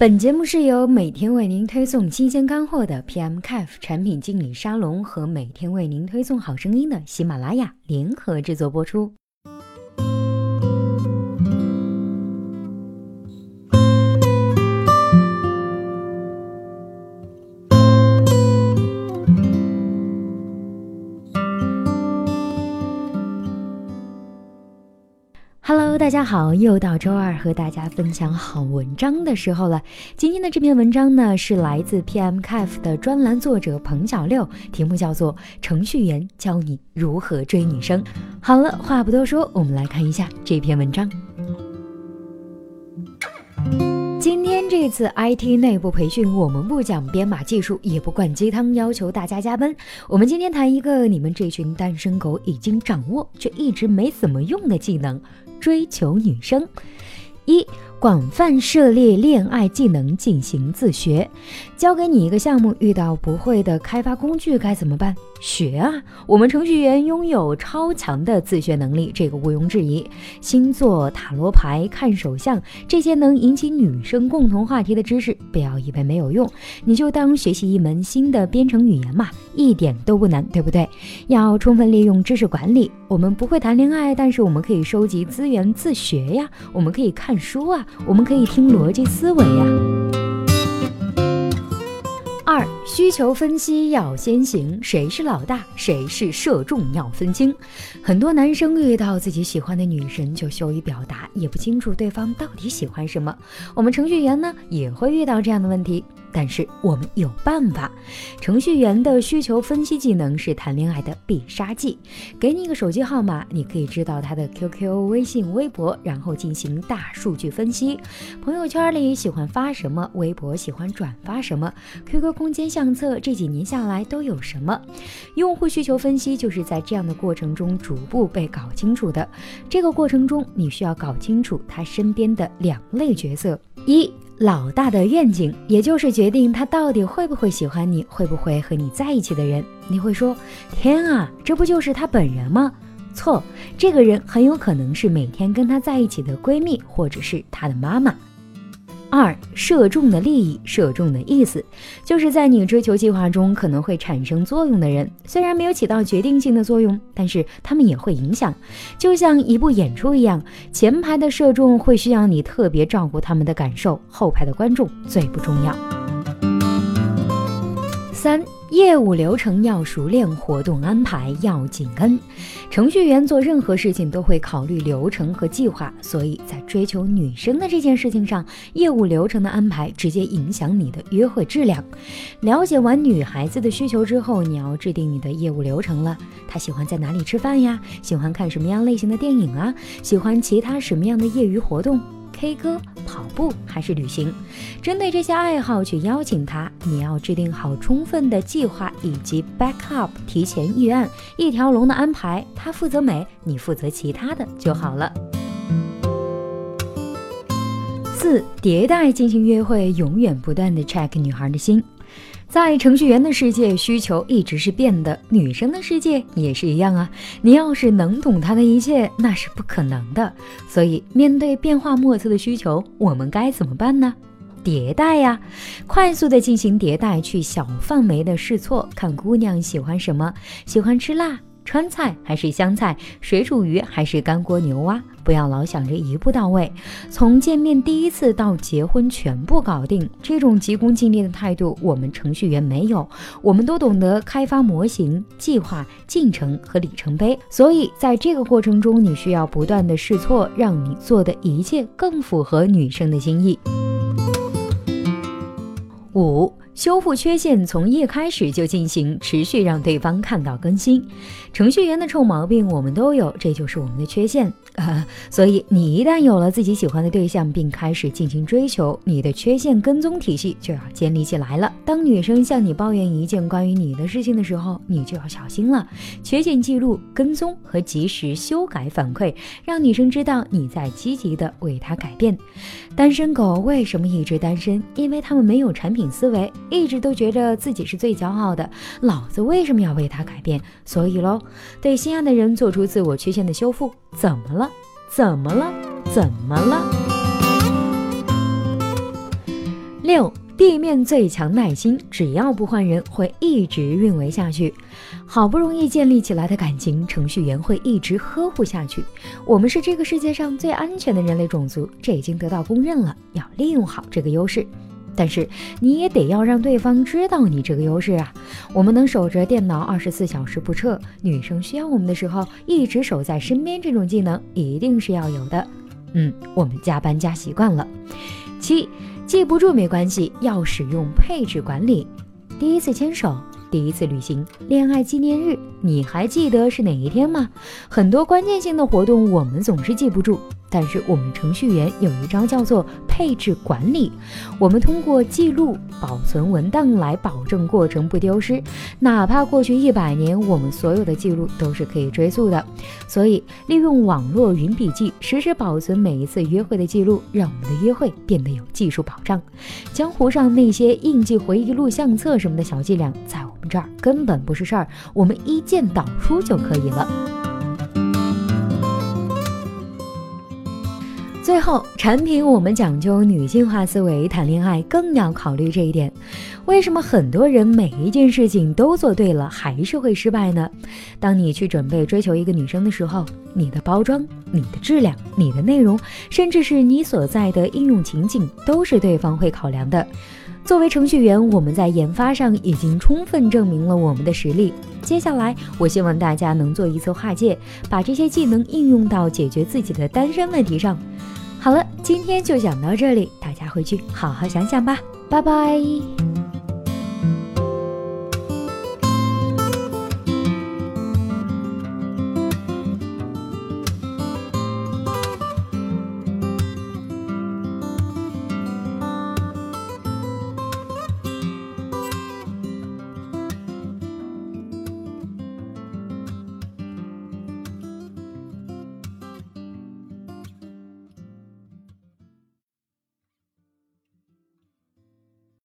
本节目是由每天为您推送新鲜干货的 PM Cafe 产品经理沙龙和每天为您推送好声音的喜马拉雅联合制作播出。大家好，又到周二和大家分享好文章的时候了。今天的这篇文章呢，是来自 PM Cafe 的专栏作者彭小六，题目叫做《程序员教你如何追女生》。好了，话不多说，我们来看一下这篇文章。今天这次 IT 内部培训，我们不讲编码技术，也不灌鸡汤，要求大家加班。我们今天谈一个你们这群单身狗已经掌握却一直没怎么用的技能。追求女生，一。广泛涉猎恋爱技能进行自学，交给你一个项目，遇到不会的开发工具该怎么办？学啊！我们程序员拥有超强的自学能力，这个毋庸置疑。星座、塔罗牌、看手相，这些能引起女生共同话题的知识，不要以为没有用，你就当学习一门新的编程语言嘛，一点都不难，对不对？要充分利用知识管理。我们不会谈恋爱，但是我们可以收集资源自学呀，我们可以看书啊。我们可以听逻辑思维呀。二，需求分析要先行，谁是老大，谁是受众要分清。很多男生遇到自己喜欢的女神就羞于表达，也不清楚对方到底喜欢什么。我们程序员呢，也会遇到这样的问题。但是我们有办法，程序员的需求分析技能是谈恋爱的必杀技。给你一个手机号码，你可以知道他的 QQ、微信、微博，然后进行大数据分析。朋友圈里喜欢发什么，微博喜欢转发什么，QQ 空间相册这几年下来都有什么。用户需求分析就是在这样的过程中逐步被搞清楚的。这个过程中，你需要搞清楚他身边的两类角色：一。老大的愿景，也就是决定他到底会不会喜欢你，会不会和你在一起的人。你会说：“天啊，这不就是他本人吗？”错，这个人很有可能是每天跟他在一起的闺蜜，或者是他的妈妈。二射中的利益，射中的意思，就是在你追求计划中可能会产生作用的人，虽然没有起到决定性的作用，但是他们也会影响。就像一部演出一样，前排的射中会需要你特别照顾他们的感受，后排的观众最不重要。三。业务流程要熟练，活动安排要紧跟。程序员做任何事情都会考虑流程和计划，所以在追求女生的这件事情上，业务流程的安排直接影响你的约会质量。了解完女孩子的需求之后，你要制定你的业务流程了。她喜欢在哪里吃饭呀？喜欢看什么样类型的电影啊？喜欢其他什么样的业余活动？K 歌、跑步还是旅行？针对这些爱好去邀请他，你要制定好充分的计划以及 backup 提前预案，一条龙的安排。他负责美，你负责其他的就好了。四迭代进行约会，永远不断的 check 女孩的心。在程序员的世界，需求一直是变的，女生的世界也是一样啊。你要是能懂她的一切，那是不可能的。所以，面对变化莫测的需求，我们该怎么办呢？迭代呀，快速的进行迭代，去小范围的试错，看姑娘喜欢什么，喜欢吃辣。川菜还是湘菜，水煮鱼还是干锅牛蛙，不要老想着一步到位，从见面第一次到结婚全部搞定，这种急功近利的态度，我们程序员没有，我们都懂得开发模型、计划、进程和里程碑，所以在这个过程中，你需要不断的试错，让你做的一切更符合女生的心意。五。修复缺陷从一开始就进行，持续让对方看到更新。程序员的臭毛病我们都有，这就是我们的缺陷。所以，你一旦有了自己喜欢的对象，并开始进行追求，你的缺陷跟踪体系就要建立起来了。当女生向你抱怨一件关于你的事情的时候，你就要小心了。缺陷记录、跟踪和及时修改反馈，让女生知道你在积极的为她改变。单身狗为什么一直单身？因为他们没有产品思维，一直都觉得自己是最骄傲的。老子为什么要为他改变？所以喽，对心爱的人做出自我缺陷的修复，怎么了？怎么了？怎么了？六，地面最强耐心，只要不换人，会一直运维下去。好不容易建立起来的感情，程序员会一直呵护下去。我们是这个世界上最安全的人类种族，这已经得到公认了。要利用好这个优势。但是你也得要让对方知道你这个优势啊！我们能守着电脑二十四小时不撤，女生需要我们的时候一直守在身边，这种技能一定是要有的。嗯，我们加班加习惯了。七，记不住没关系，要使用配置管理。第一次牵手，第一次旅行，恋爱纪念日，你还记得是哪一天吗？很多关键性的活动，我们总是记不住。但是我们程序员有一招叫做配置管理，我们通过记录、保存文档来保证过程不丢失，哪怕过去一百年，我们所有的记录都是可以追溯的。所以，利用网络云笔记，实时保存每一次约会的记录，让我们的约会变得有技术保障。江湖上那些印记回忆录、相册什么的小伎俩，在我们这儿根本不是事儿，我们一键导出就可以了。最后，产品我们讲究女性化思维，谈恋爱更要考虑这一点。为什么很多人每一件事情都做对了，还是会失败呢？当你去准备追求一个女生的时候，你的包装、你的质量、你的内容，甚至是你所在的应用情景，都是对方会考量的。作为程序员，我们在研发上已经充分证明了我们的实力。接下来，我希望大家能做一次划界，把这些技能应用到解决自己的单身问题上。今天就讲到这里，大家回去好好想想吧，拜拜。